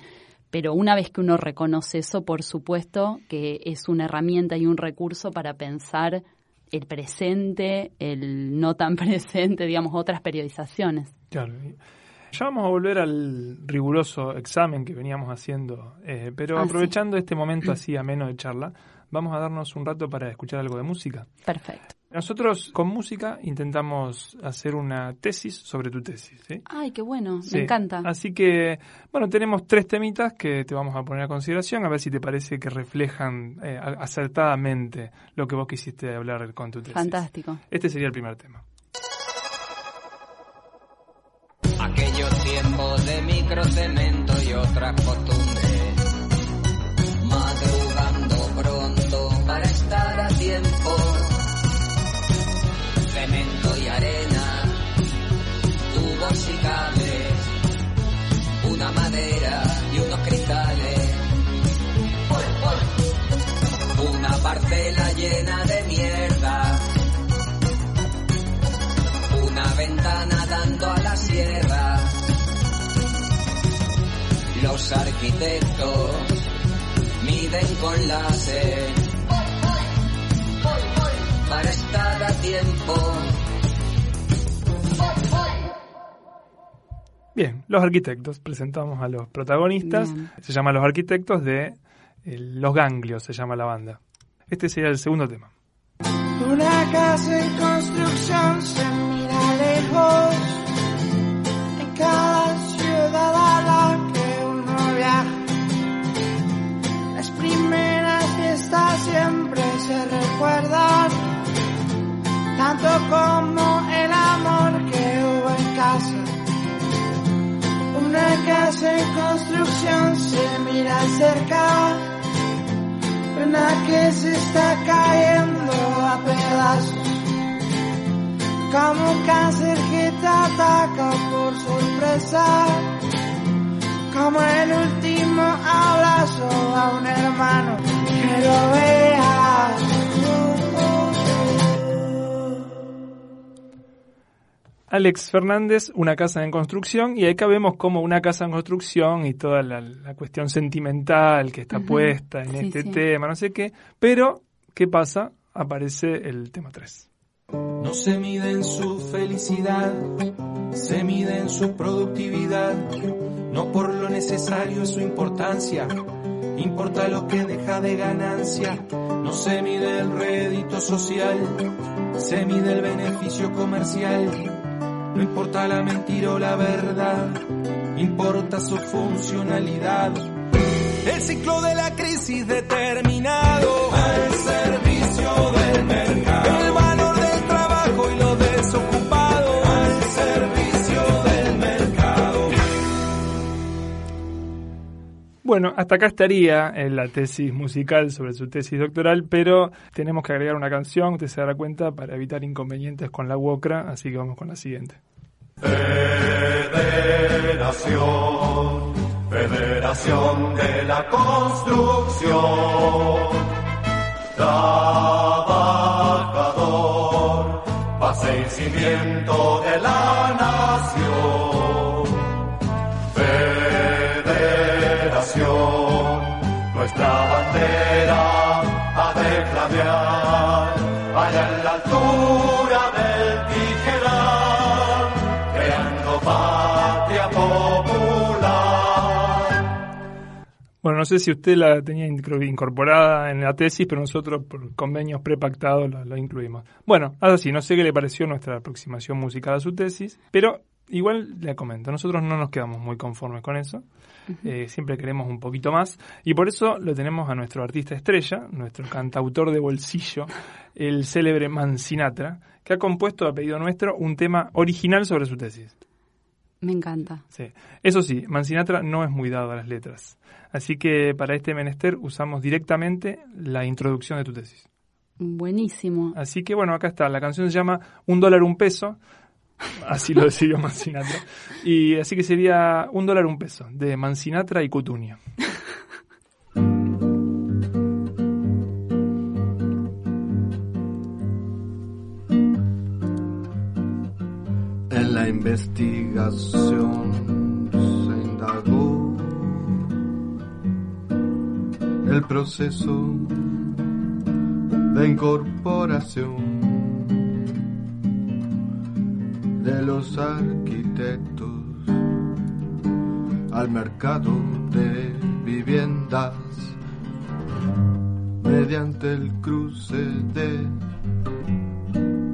Pero una vez que uno reconoce eso, por supuesto que es una herramienta y un recurso para pensar el presente, el no tan *laughs* presente, digamos, otras periodizaciones. Claro. Ya vamos a volver al riguroso examen que veníamos haciendo, eh, pero ah, aprovechando este momento así ameno de charla, vamos a darnos un rato para escuchar algo de música. Perfecto. Nosotros con música intentamos hacer una tesis sobre tu tesis. ¿sí? Ay, qué bueno, me encanta. Así que, bueno, tenemos tres temitas que te vamos a poner a consideración, a ver si te parece que reflejan eh, acertadamente lo que vos quisiste hablar con tu tesis. Fantástico. Este sería el primer tema. Aquellos tiempos de microcemento y otras costumbres, Los arquitectos miden con láser para estar a tiempo. Bien, los arquitectos. Presentamos a los protagonistas. Bien. Se llaman los arquitectos de eh, Los Ganglios, se llama la banda. Este sería el segundo tema. Una casa en construcción se mira lejos en cada siempre se recuerdan, tanto como el amor que hubo en casa. Una casa en construcción se mira cerca una que se está cayendo a pedazos, como un cáncer que te ataca por sorpresa, como el último abrazo a un hermano. Alex Fernández, Una casa en construcción, y acá vemos como una casa en construcción y toda la, la cuestión sentimental que está puesta en Sí, este sí. tema, no sé qué, pero ¿qué pasa? Aparece el tema 3. No se mide en su felicidad, se mide en su productividad, no por lo necesario es su importancia, importa lo que deja de ganancia, no se mide el rédito social, se mide el beneficio comercial, no importa la mentira o la verdad, importa su funcionalidad. El ciclo de la crisis determinado Bueno, hasta acá estaría en la tesis musical sobre su tesis doctoral, pero tenemos que agregar una canción, usted se dará cuenta, para evitar inconvenientes con la UOCRA, así que vamos con la siguiente. Federación, Federación de la Construcción, trabajador, base y cimiento de la nación. Bueno, no sé si usted la tenía incorporada en la tesis, pero nosotros por convenios prepactados la, la incluimos. Bueno, ahora sí, no sé qué le pareció nuestra aproximación musical a su tesis, pero igual le comento, nosotros no nos quedamos muy conformes con eso. Eh, siempre queremos un poquito más y por eso lo tenemos a nuestro artista estrella, nuestro cantautor de bolsillo, el célebre Mancinatra, que ha compuesto a pedido nuestro un tema original sobre su tesis. Me encanta. Sí. Eso sí, Mancinatra no es muy dado a las letras. Así que para este menester usamos directamente la introducción de tu tesis. Buenísimo. Así que bueno, acá está. La canción se llama Un dólar, un peso. Así lo decidió *laughs* Mancinatra. Y así que sería Un dólar, un peso, de Mancinatra y Cutunio. La investigación se indagó. El proceso de incorporación de los arquitectos al mercado de viviendas mediante el cruce de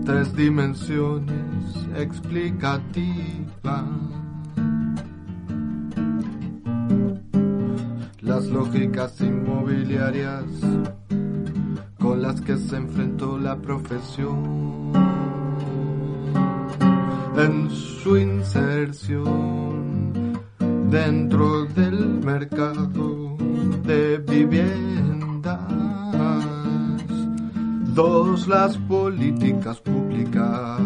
tres dimensiones explicativas. Las lógicas inmobiliarias con las que se enfrentó la profesión en su inserción dentro del mercado de viviendas. Dos, las políticas públicas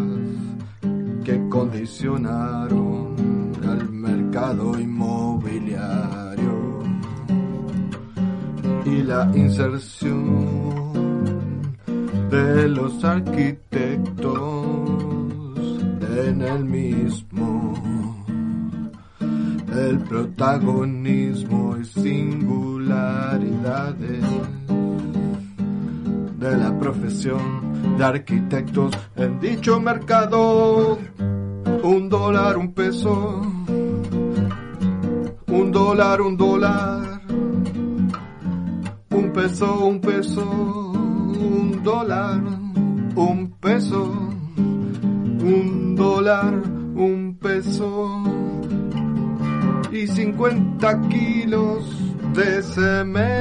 que condicionaron al mercado inmobiliario y la inserción de los arquitectos en el mismo. El protagonismo y singularidades de la profesión de arquitectos en dicho mercado. Un dólar, un peso. Un dólar, un dólar. Un peso, un peso. Un dólar, un peso. Un dólar, un peso. Y 50 kilos de cemento.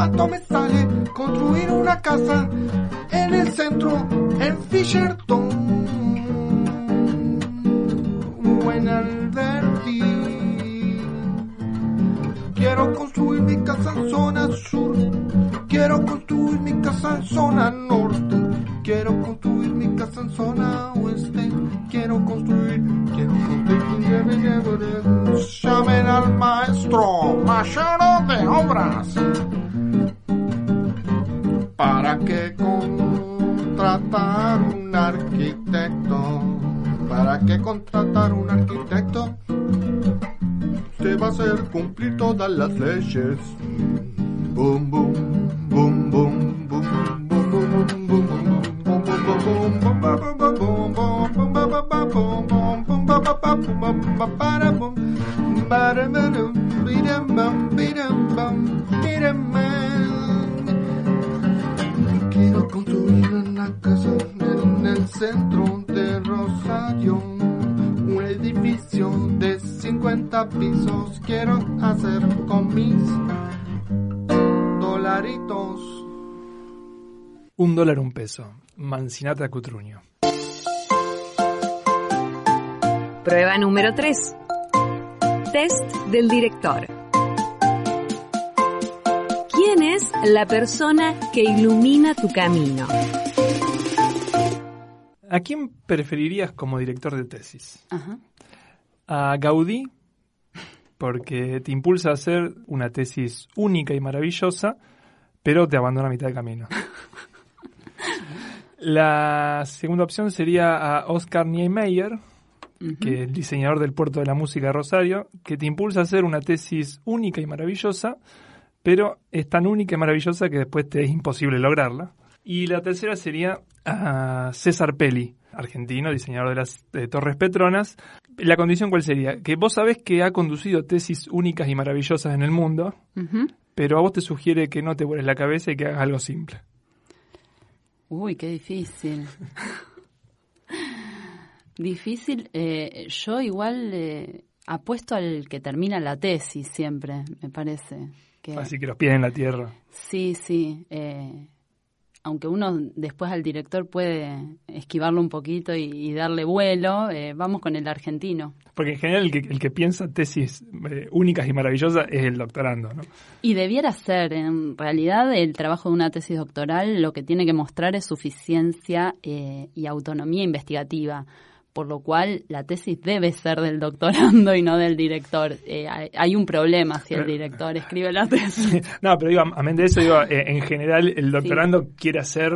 ¿Cuánto me sale construir una casa en el centro, en Fisherton? O en Alberti. Quiero construir mi casa en zona sur. Quiero construir mi casa en zona norte. Quiero construir mi casa en zona oeste. Quiero construir, quiero construir. Llamen al maestro, mayor de obras contratar un arquitecto, para que contratar un arquitecto, te va a hacer cumplir todas las leyes. Boom, boom, pisos. Quiero hacer con mis dolaritos. Un dólar, un peso. Mancinata Cutruño. Prueba número 3. Test del director. ¿Quién es la persona que ilumina tu camino? ¿A quién preferirías como director de tesis? Ajá. A Gaudí, porque te impulsa a hacer una tesis única y maravillosa, pero te abandona a mitad de camino. *laughs* La segunda opción sería a Oscar Niemeyer, que es el diseñador del puerto de la música de Rosario, que te impulsa a hacer una tesis única y maravillosa, pero es tan única y maravillosa que después te es imposible lograrla. Y la tercera sería a César Pelli, argentino, diseñador de las eh, Torres Petronas. La condición cuál sería? Que vos sabés que ha conducido tesis únicas y maravillosas en el mundo, pero a vos te sugiere que no te vueles la cabeza y que hagas algo simple. Uy, qué difícil. difícil. eh, yo igual eh, apuesto al que termina la tesis siempre, me parece. Que, Así que los pies en la tierra. Sí, sí. eh, aunque uno después al director puede esquivarlo un poquito y, y darle vuelo, eh, vamos con el argentino. Porque en general el que, el que piensa tesis eh, únicas y maravillosas es el doctorando, ¿no? Y debiera ser, en realidad, el trabajo de una tesis doctoral lo que tiene que mostrar es suficiencia eh, y autonomía investigativa, por lo cual la tesis debe ser del doctorando y no del director. Eh, hay, un problema si el director escribe la tesis. *laughs* No, pero digo, amén de eso, digo, eh, en general el doctorando quiere hacer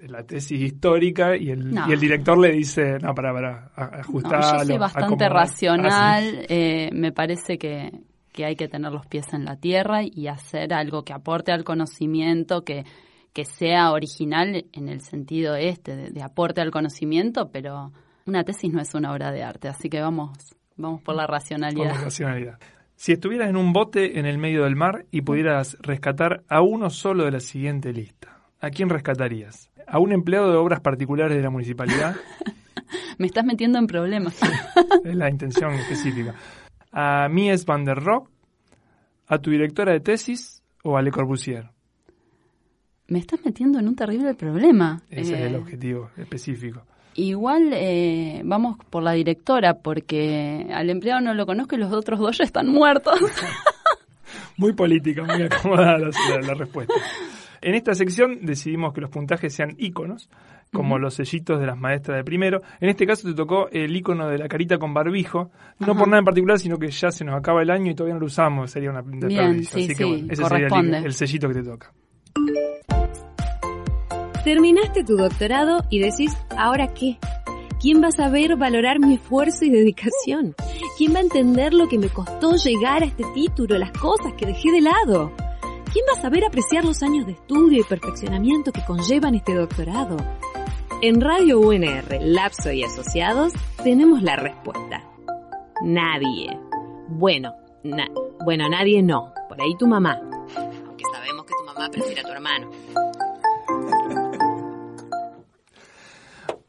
la tesis histórica y el, No. y el director le dice, no, para, para, No, ajustarlo. yo soy bastante racional, eh, me parece que, que hay que tener los pies en la tierra y hacer algo que aporte al conocimiento, que, que sea original en el sentido este, de, de aporte al conocimiento, pero una tesis no es una obra de arte, así que vamos, vamos por la racionalidad. Por racionalidad. Si estuvieras en un bote en el medio del mar y pudieras rescatar a uno solo de la siguiente lista, ¿a quién rescatarías? ¿A un empleado de obras particulares de la municipalidad? *laughs* Me estás metiendo en problemas. *laughs* es la intención específica. ¿A Mies van der Rohe? ¿A tu directora de tesis o a Le Corbusier? Me estás metiendo en un terrible problema. Ese es el Eh, objetivo específico. Igual eh, vamos por la directora, porque al empleado no lo conozco y los otros dos ya están muertos. *laughs* Muy política, muy acomodada la, la- la respuesta. En esta sección decidimos que los puntajes sean iconos, como los sellitos de las maestras de primero. En este caso te tocó el icono de la carita con barbijo, no por nada en particular, sino que ya se nos acaba el año y todavía no lo usamos, sería una desperdicio. sí, Así que bueno, ese sería el, el sellito que te toca. Terminaste tu doctorado y decís, ¿ahora qué? ¿Quién va a saber valorar mi esfuerzo y dedicación? ¿Quién va a entender lo que me costó llegar a este título, las cosas que dejé de lado? ¿Quién va a saber apreciar los años de estudio y perfeccionamiento que conllevan este doctorado? En Radio UNR, Lapso y Asociados tenemos la respuesta. Nadie. Bueno, bueno, nadie no. Por ahí tu mamá. Aunque sabemos que tu mamá prefiere a tu hermano.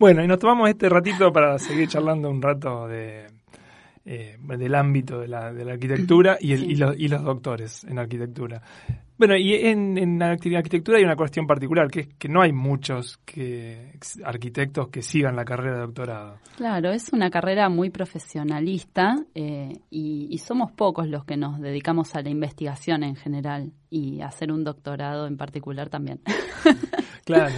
Bueno, y nos tomamos este ratito para seguir charlando un rato de, eh, del ámbito de la, de la arquitectura y, el- y los, y los doctores en arquitectura. Bueno, y en, en arquitectura hay una cuestión particular, que es que no hay muchos que, arquitectos que sigan la carrera de doctorado. Claro, es una carrera muy profesionalista eh, y, y somos pocos los que nos dedicamos a la investigación en general y hacer un doctorado en particular también. *laughs* Claro.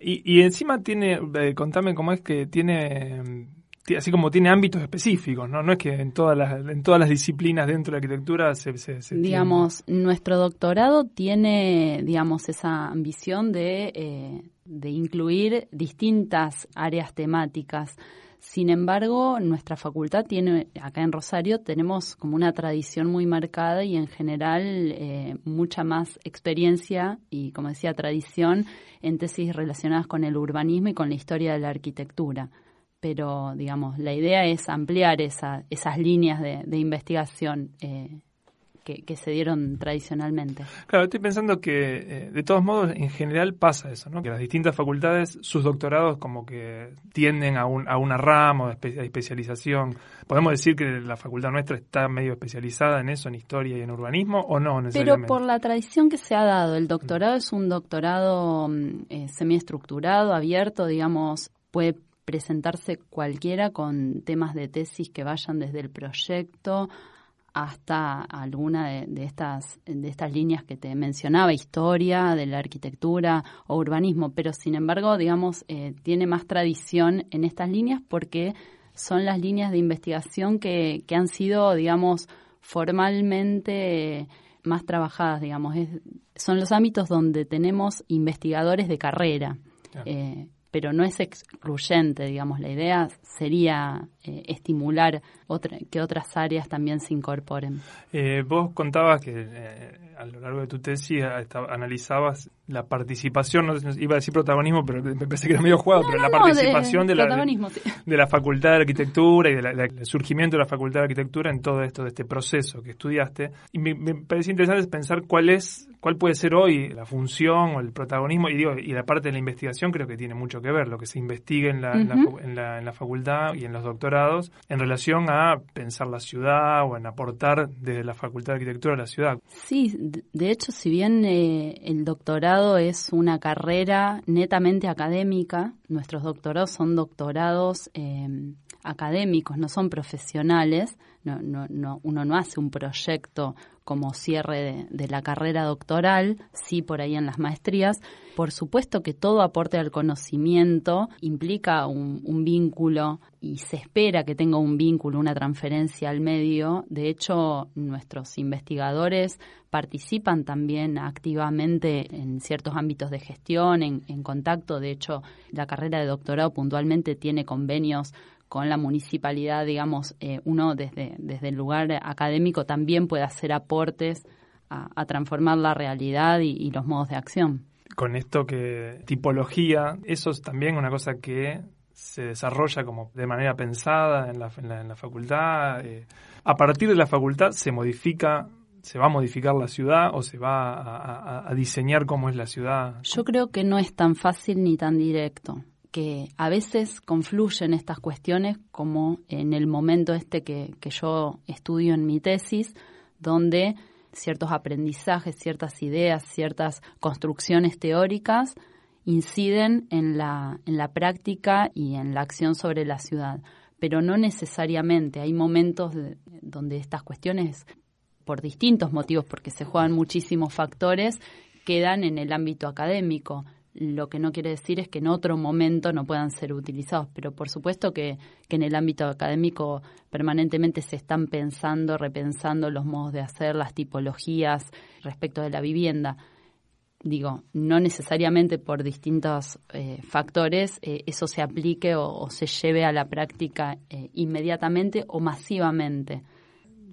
Y, y encima tiene, eh, contame cómo es que tiene, ti- así como tiene ámbitos específicos, ¿no? No es que en todas las, en todas las disciplinas dentro de la arquitectura se, se, digamos, nuestro doctorado tiene, digamos, esa ambición de, eh, de incluir distintas áreas temáticas. Sin embargo, nuestra facultad tiene, acá en Rosario, tenemos como una tradición muy marcada y en general eh, mucha más experiencia y, como decía, tradición en tesis relacionadas con el urbanismo y con la historia de la arquitectura. Pero, digamos, la idea es ampliar esa, esas líneas de, de investigación eh, que, que se dieron tradicionalmente. Claro, estoy pensando que eh, de todos modos en general pasa eso, ¿no? Que las distintas facultades, sus doctorados como que tienden a, un, a una rama o de espe- de especialización. ¿Podemos decir que la facultad nuestra está medio especializada en eso, en historia y en urbanismo, o no Pero necesariamente? por la tradición que se ha dado, el doctorado es un doctorado mm, eh, semiestructurado, abierto, digamos, puede presentarse cualquiera con temas de tesis que vayan desde el proyecto hasta alguna de, de estas de estas líneas que te mencionaba, historia, de la arquitectura o urbanismo, pero sin embargo, digamos, eh, tiene más tradición en estas líneas porque son las líneas de investigación que, que han sido, digamos, formalmente más trabajadas, digamos. Es- son los ámbitos donde tenemos investigadores de carrera, Claro. eh, pero no es excluyente, digamos. La idea sería eh, estimular otra- que otras áreas también se incorporen. Eh, vos contabas que eh, a lo largo de tu tesis esta- analizabas la participación, no sé, iba a decir protagonismo, pero pensé que era medio jugado, pero la no, participación de, la, de, protagonismo, sí. de la Facultad de Arquitectura y de del surgimiento de la Facultad de Arquitectura en todo esto, de este proceso que estudiaste. Y me, me parecía interesante pensar cuál es, cuál puede ser hoy la función o el protagonismo, y digo, y la parte de la investigación creo que tiene mucho que ver, lo que se investiga en la, en la Ujú. facu- en la, en la facultad y en los doctorados, en relación a pensar la ciudad o en aportar desde la Facultad de Arquitectura a la ciudad. Sí, de de hecho, si bien eh, el doctorado es una carrera netamente académica, nuestros doctorados son doctorados eh, académicos, no son profesionales. No, no, no, uno no hace un proyecto como cierre de, la carrera doctoral, sí por ahí en las maestrías. Por supuesto que todo aporte al conocimiento implica un, vínculo y se espera que tenga un vínculo, una transferencia al medio. De hecho, nuestros investigadores participan también activamente en ciertos ámbitos de gestión, en contacto. De hecho, la carrera de doctorado puntualmente tiene convenios con la municipalidad, digamos, eh, uno desde, desde el lugar académico también puede hacer aportes a, a transformar la realidad y, y los modos de acción. Con esto que tipología, eso es también una cosa que se desarrolla como de manera pensada en la, en la, en la facultad. eh, a partir de la facultad se modifica, se va a modificar la ciudad o se va a, a- a diseñar cómo es la ciudad. Yo creo que no es tan fácil ni tan directo, que a veces confluyen estas cuestiones como en el momento este que, que yo estudio en mi tesis, donde ciertos aprendizajes, ciertas ideas, ciertas construcciones teóricas inciden en la, en la práctica y en la acción sobre la ciudad. Pero no necesariamente. Hay momentos de- donde estas cuestiones, por distintos motivos, porque se juegan muchísimos factores, quedan en el ámbito académico. Lo que no quiere decir es que en otro momento no puedan ser utilizados, pero por supuesto que, que en el ámbito académico permanentemente se están pensando, repensando los modos de hacer, las tipologías respecto de la vivienda digo, no necesariamente por distintos eh, factores eh, eso se aplique o, se lleve a la práctica eh, inmediatamente o masivamente.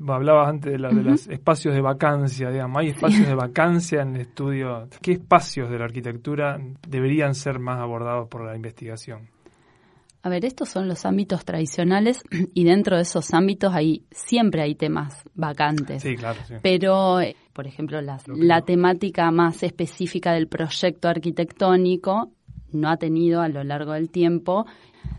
Hablabas antes de, la, de los espacios de vacancia, digamos, hay espacios de vacancia en el estudio. ¿Qué espacios de la arquitectura deberían ser más abordados por la investigación? A ver, estos son los ámbitos tradicionales *clears throat* y dentro de esos ámbitos hay siempre hay temas vacantes. Sí, claro. Sí. Pero, por ejemplo, la temática más específica del proyecto arquitectónico no ha tenido a lo largo del tiempo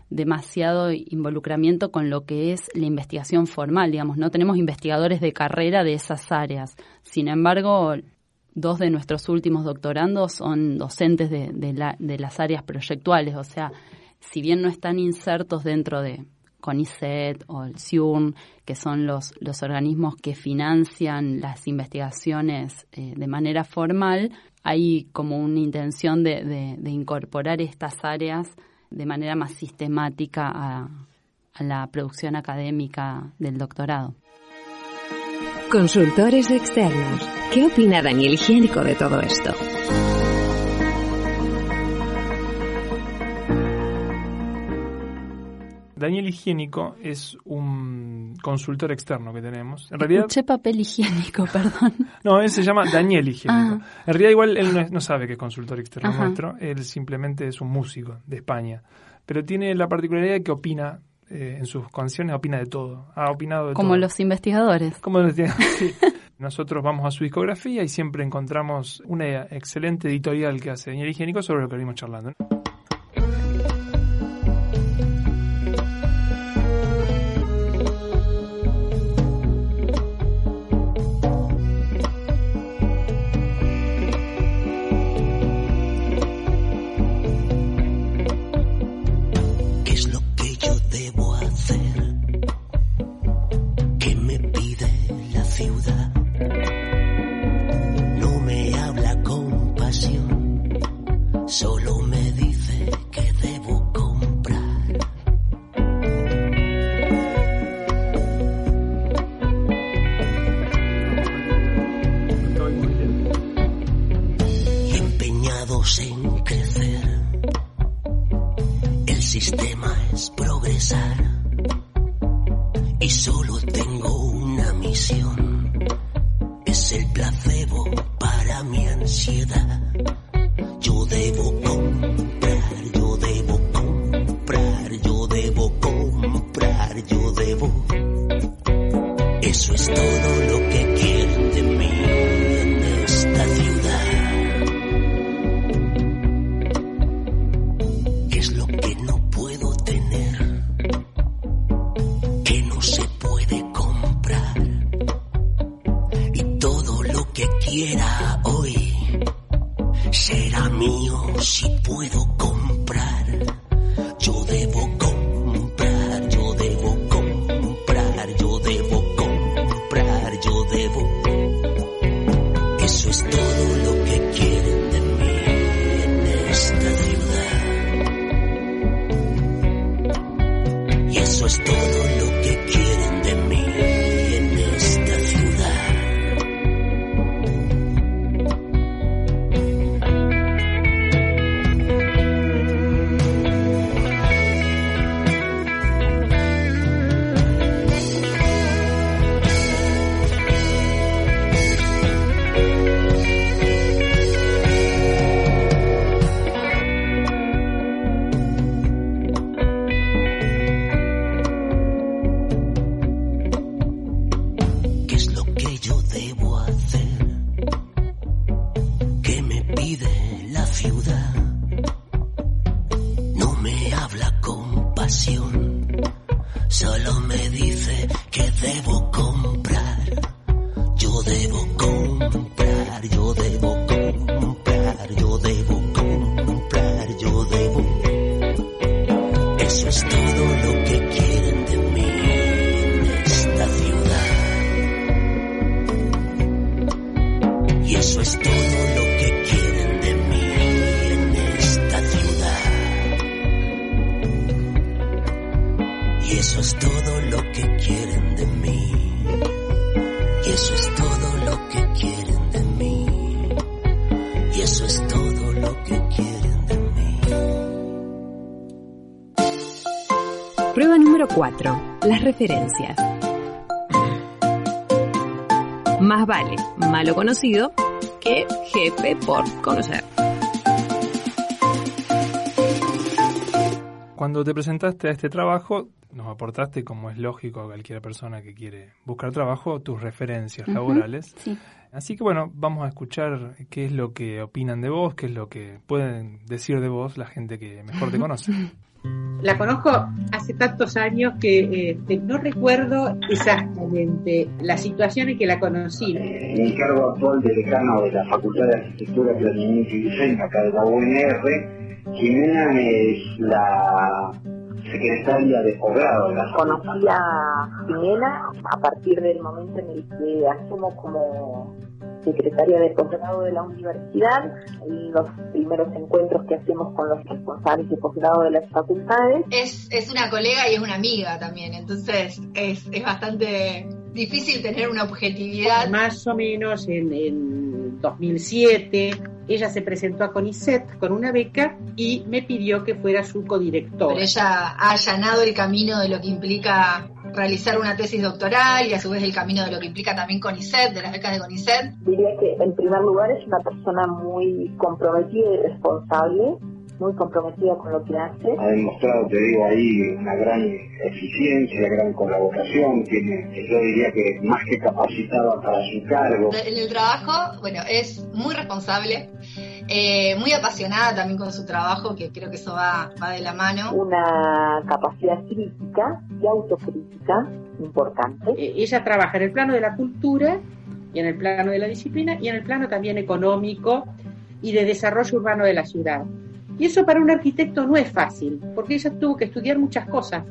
demasiado involucramiento con lo que es la investigación formal, digamos, no tenemos investigadores de carrera de esas áreas. Sin embargo, dos de nuestros últimos doctorandos son docentes de, las áreas proyectuales, o sea, si bien no están insertos dentro de CONICET o el CIURN, que son los, los organismos que financian las investigaciones eh, de manera formal, hay como una intención de, incorporar estas áreas de manera más sistemática a, la producción académica del doctorado. Consultores externos. ¿Qué opina Daniel Higiénico de todo esto? Daniel Higiénico es un consultor externo que tenemos. En realidad, Escuché papel higiénico, *laughs* perdón. No, él se llama Daniel Higiénico. Ah. En realidad igual él no, sabe que es consultor externo nuestro, él simplemente es un músico de España. Pero tiene la particularidad de que opina eh, en sus canciones, opina de todo. Ha opinado de Como todo. los investigadores. Como los investigadores, *laughs* Nosotros vamos a su discografía y siempre encontramos una excelente editorial que hace Daniel Higiénico sobre lo que venimos charlando. 4. Las referencias. Más vale malo conocido que jefe por conocer. Cuando te presentaste a este trabajo, nos aportaste, como es lógico a cualquier persona que quiere buscar trabajo, tus referencias laborales. sí. Así que bueno, vamos a escuchar qué es lo que opinan de vos, qué es lo que pueden decir de vos la gente que mejor te conoce. *laughs* La conozco hace tantos años que este, no recuerdo exactamente la situación en que la conocí. En el cargo actual de decano de la Facultad de Arquitectura, Planeamiento y Diseño, acá de la UNR, Jimena es la secretaria de posgrado Conocí a Jimena a partir del momento en el que asumo como secretaria de posgrado de la universidad, en los primeros encuentros que hacemos con los responsables de posgrado de las facultades. Es, es una colega y es una amiga también, entonces es, es bastante difícil tener una objetividad. Más o menos en, en 2007, ella se presentó a CONICET con una beca y me pidió que fuera su codirectora. Pero ella ha allanado el camino de lo que implica realizar una tesis doctoral y a su vez el camino de lo que implica también CONICET, de las becas de CONICET. Diría que en primer lugar es una persona muy comprometida y responsable, muy comprometida con lo que hace. Ha demostrado, te digo, ahí una gran eficiencia, gran colaboración, tiene, yo diría que más que capacitada para su cargo. En el trabajo, bueno, es muy responsable, eh, muy apasionada también con su trabajo, que creo que eso va, va de la mano. Una capacidad crítica y autocrítica importante. Eh, ella trabaja en el plano de la cultura y en el plano de la disciplina y en el plano también económico y de desarrollo urbano de la ciudad. Y eso para un arquitecto no es fácil, porque ella tuvo que estudiar muchas cosas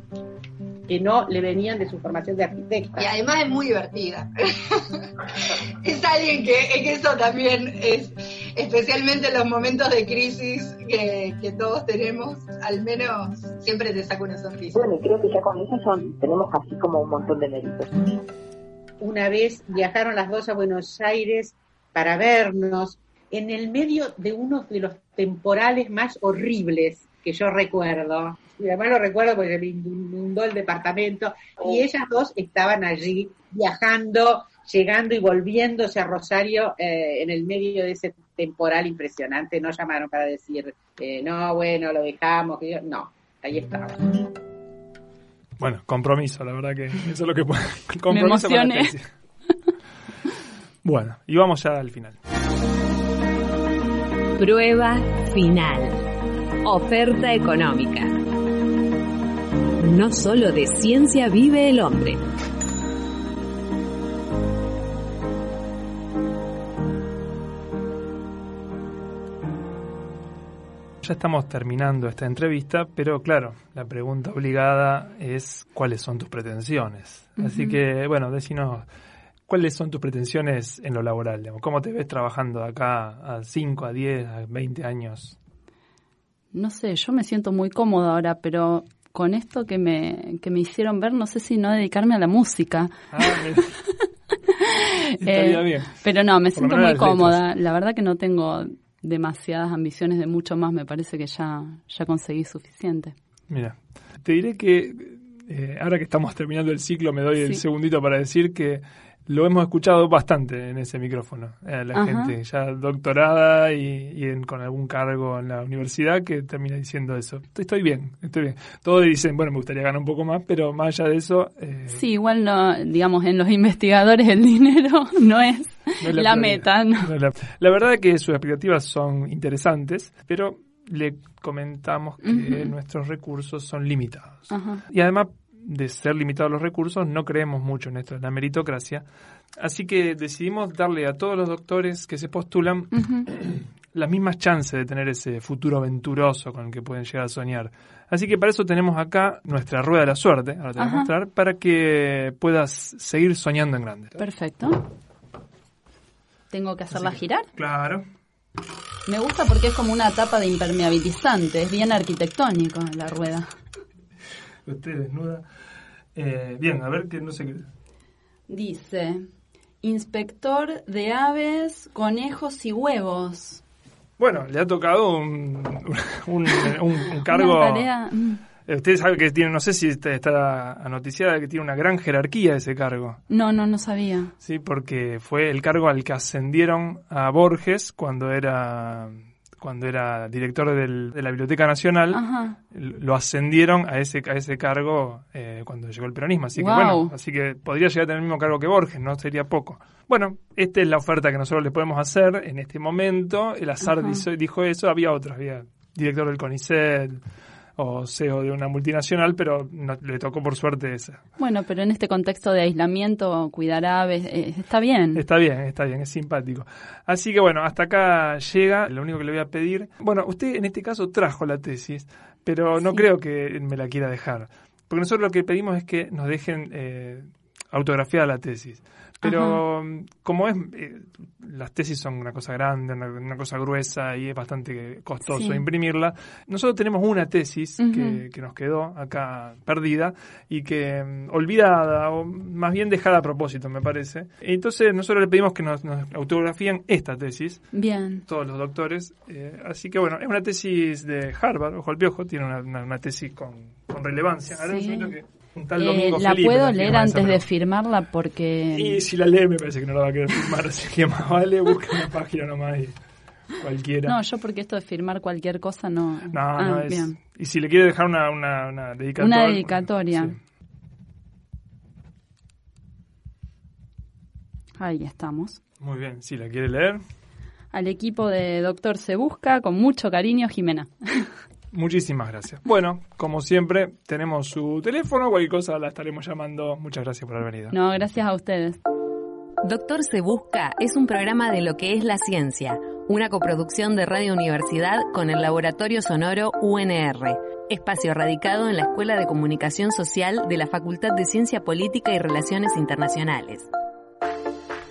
que no le venían de su formación de arquitecta. Y además es muy divertida. *laughs* es alguien que, que eso también es, especialmente en los momentos de crisis que, que todos tenemos, al menos siempre te saca una sonrisa. Bueno, y creo que ya con eso son, tenemos así como un montón de méritos. Una vez viajaron las dos a Buenos Aires para vernos en el medio de uno de los temporales más horribles que yo recuerdo. Y además lo recuerdo porque me inundó el departamento y ellas dos estaban allí viajando, llegando y volviéndose a Rosario eh, en el medio de ese temporal impresionante. No llamaron para decir, eh, no, bueno, lo dejamos. que yo- No, ahí estaba. Bueno, compromiso, la verdad que eso es lo que puede. Me Compromiso con la emocioné. Bueno, y vamos ya al final. Prueba final. Oferta económica. No solo de ciencia vive el hombre. Ya estamos terminando esta entrevista, pero claro, la pregunta obligada es cuáles son tus pretensiones. Así que, bueno, decinos cuáles son tus pretensiones en lo laboral. ¿Cómo te ves trabajando de acá a 5, a 10, a 20 años? No sé, yo me siento muy cómoda ahora, pero con esto que me, que me hicieron ver, no sé si no dedicarme a la música. Ah. *laughs* Estaría Eh, bien. Pero no, me Por siento muy letras. cómoda. La verdad que no tengo demasiadas ambiciones de mucho más, me parece que ya, ya conseguí suficiente. Mira, te diré que eh, ahora que estamos terminando el ciclo, me doy el segundito para decir que lo hemos escuchado bastante en ese micrófono. Eh, la Ajá. gente ya doctorada y, y en- con algún cargo en la universidad que termina diciendo eso. Estoy, bien, estoy bien. Todos dicen, bueno, me gustaría ganar un poco más, pero más allá de eso, eh, Sí, igual no, digamos, en los investigadores el *laughs* dinero no es, no es la, meta. ¿no? No es la, la verdad es que sus expectativas son interesantes, pero le comentamos que nuestros recursos son limitados. Ajá. Y además de ser limitados los recursos, no creemos mucho en esto, en la meritocracia. Así que decidimos darle a todos los doctores que se postulan *clears throat* las mismas chances de tener ese futuro aventuroso con el que pueden llegar a soñar. Así que para eso tenemos acá nuestra rueda de la suerte, ahora te voy a mostrar, para que puedas seguir soñando en grande. Perfecto. ¿Tengo que hacerla girar? Claro. Me gusta porque es como una tapa de impermeabilizante, es bien arquitectónico la rueda. Usted desnuda. Eh, bien, a ver, que no sé qué. Dice, inspector de aves, conejos y huevos. Bueno, le ha tocado un, un, un- un cargo... Una tarea, mm. Eh, Usted sabe que tiene, no sé si está, está anoticiada, que tiene una gran jerarquía ese cargo. No, no, no sabía. Sí, porque fue el cargo al que ascendieron a Borges cuando era cuando era director del- de la Biblioteca Nacional. Ajá. Lo ascendieron a ese a ese cargo eh, cuando llegó el peronismo. Así que bueno, así que podría llegar a tener el mismo cargo que Borges, no sería poco. Bueno, esta es la oferta que nosotros le podemos hacer en este momento. El azar dijo eso, había otros, había director del CONICET o CEO de una multinacional, pero no- le tocó por suerte esa. Bueno, pero en este contexto de aislamiento, cuidar aves, eh, está bien. Está bien, está bien, es simpático. Así que bueno, hasta acá llega. Lo único que le voy a pedir. Bueno, usted en este caso trajo la tesis, pero no Sí. creo que me la quiera dejar. Porque nosotros lo que pedimos es que nos dejen eh, autografiada la tesis. Pero mm, como es, eh, las tesis son una cosa grande, una, una cosa gruesa y es bastante costoso Sí. imprimirla, nosotros tenemos una tesis que, que nos quedó acá perdida y que mm, olvidada o más bien dejada a propósito, me parece. Entonces nosotros le pedimos que nos, nos autografíen esta tesis Bien. todos los doctores. eh, así que bueno, es una tesis de Harvard, ojo al piojo, tiene una, una- una tesis con, con relevancia. Ahora Sí. que un tal Eh, Domingo la Felipe puedo leer esa, antes de pero- firmarla porque... Y si la lee me parece que no la va a querer firmar, *laughs* así que más vale busca una página nomás y cualquiera. No, yo porque esto de firmar cualquier cosa no... No, Ah, no es. bien. Y si le quiere dejar una, una, una dedicatoria. Una dedicatoria. sí. Ahí estamos. Muy bien, si la quiere leer. Al equipo de Doctor Se Busca, con mucho cariño, Jimena. *laughs* Muchísimas gracias. Bueno, como siempre, tenemos su teléfono, cualquier cosa la estaremos llamando. Muchas gracias por haber venido. No, gracias a ustedes. Doctor Se Busca es un programa de lo que es la ciencia, una coproducción de Radio Universidad con el Laboratorio Sonoro UNR, espacio radicado en la Escuela de Comunicación Social de la Facultad de Ciencia Política y Relaciones Internacionales.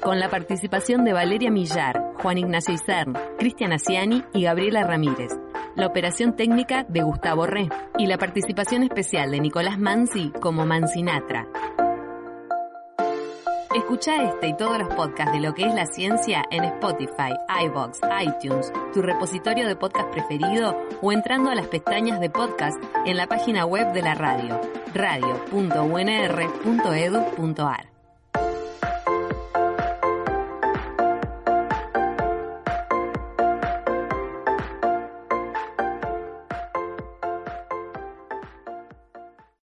Con la participación de Valeria Millar, Juan Ignacio Isern, Cristian Asiani y Gabriela Ramírez. La operación técnica de Gustavo Re y la participación especial de Nicolás Mansi como Mancinatra. Escucha este y todos los podcasts de lo que es la ciencia en Spotify, iBox, iTunes, tu repositorio de podcast preferido o entrando a las pestañas de podcast en la página web de la radio, radio.unr.edu.ar.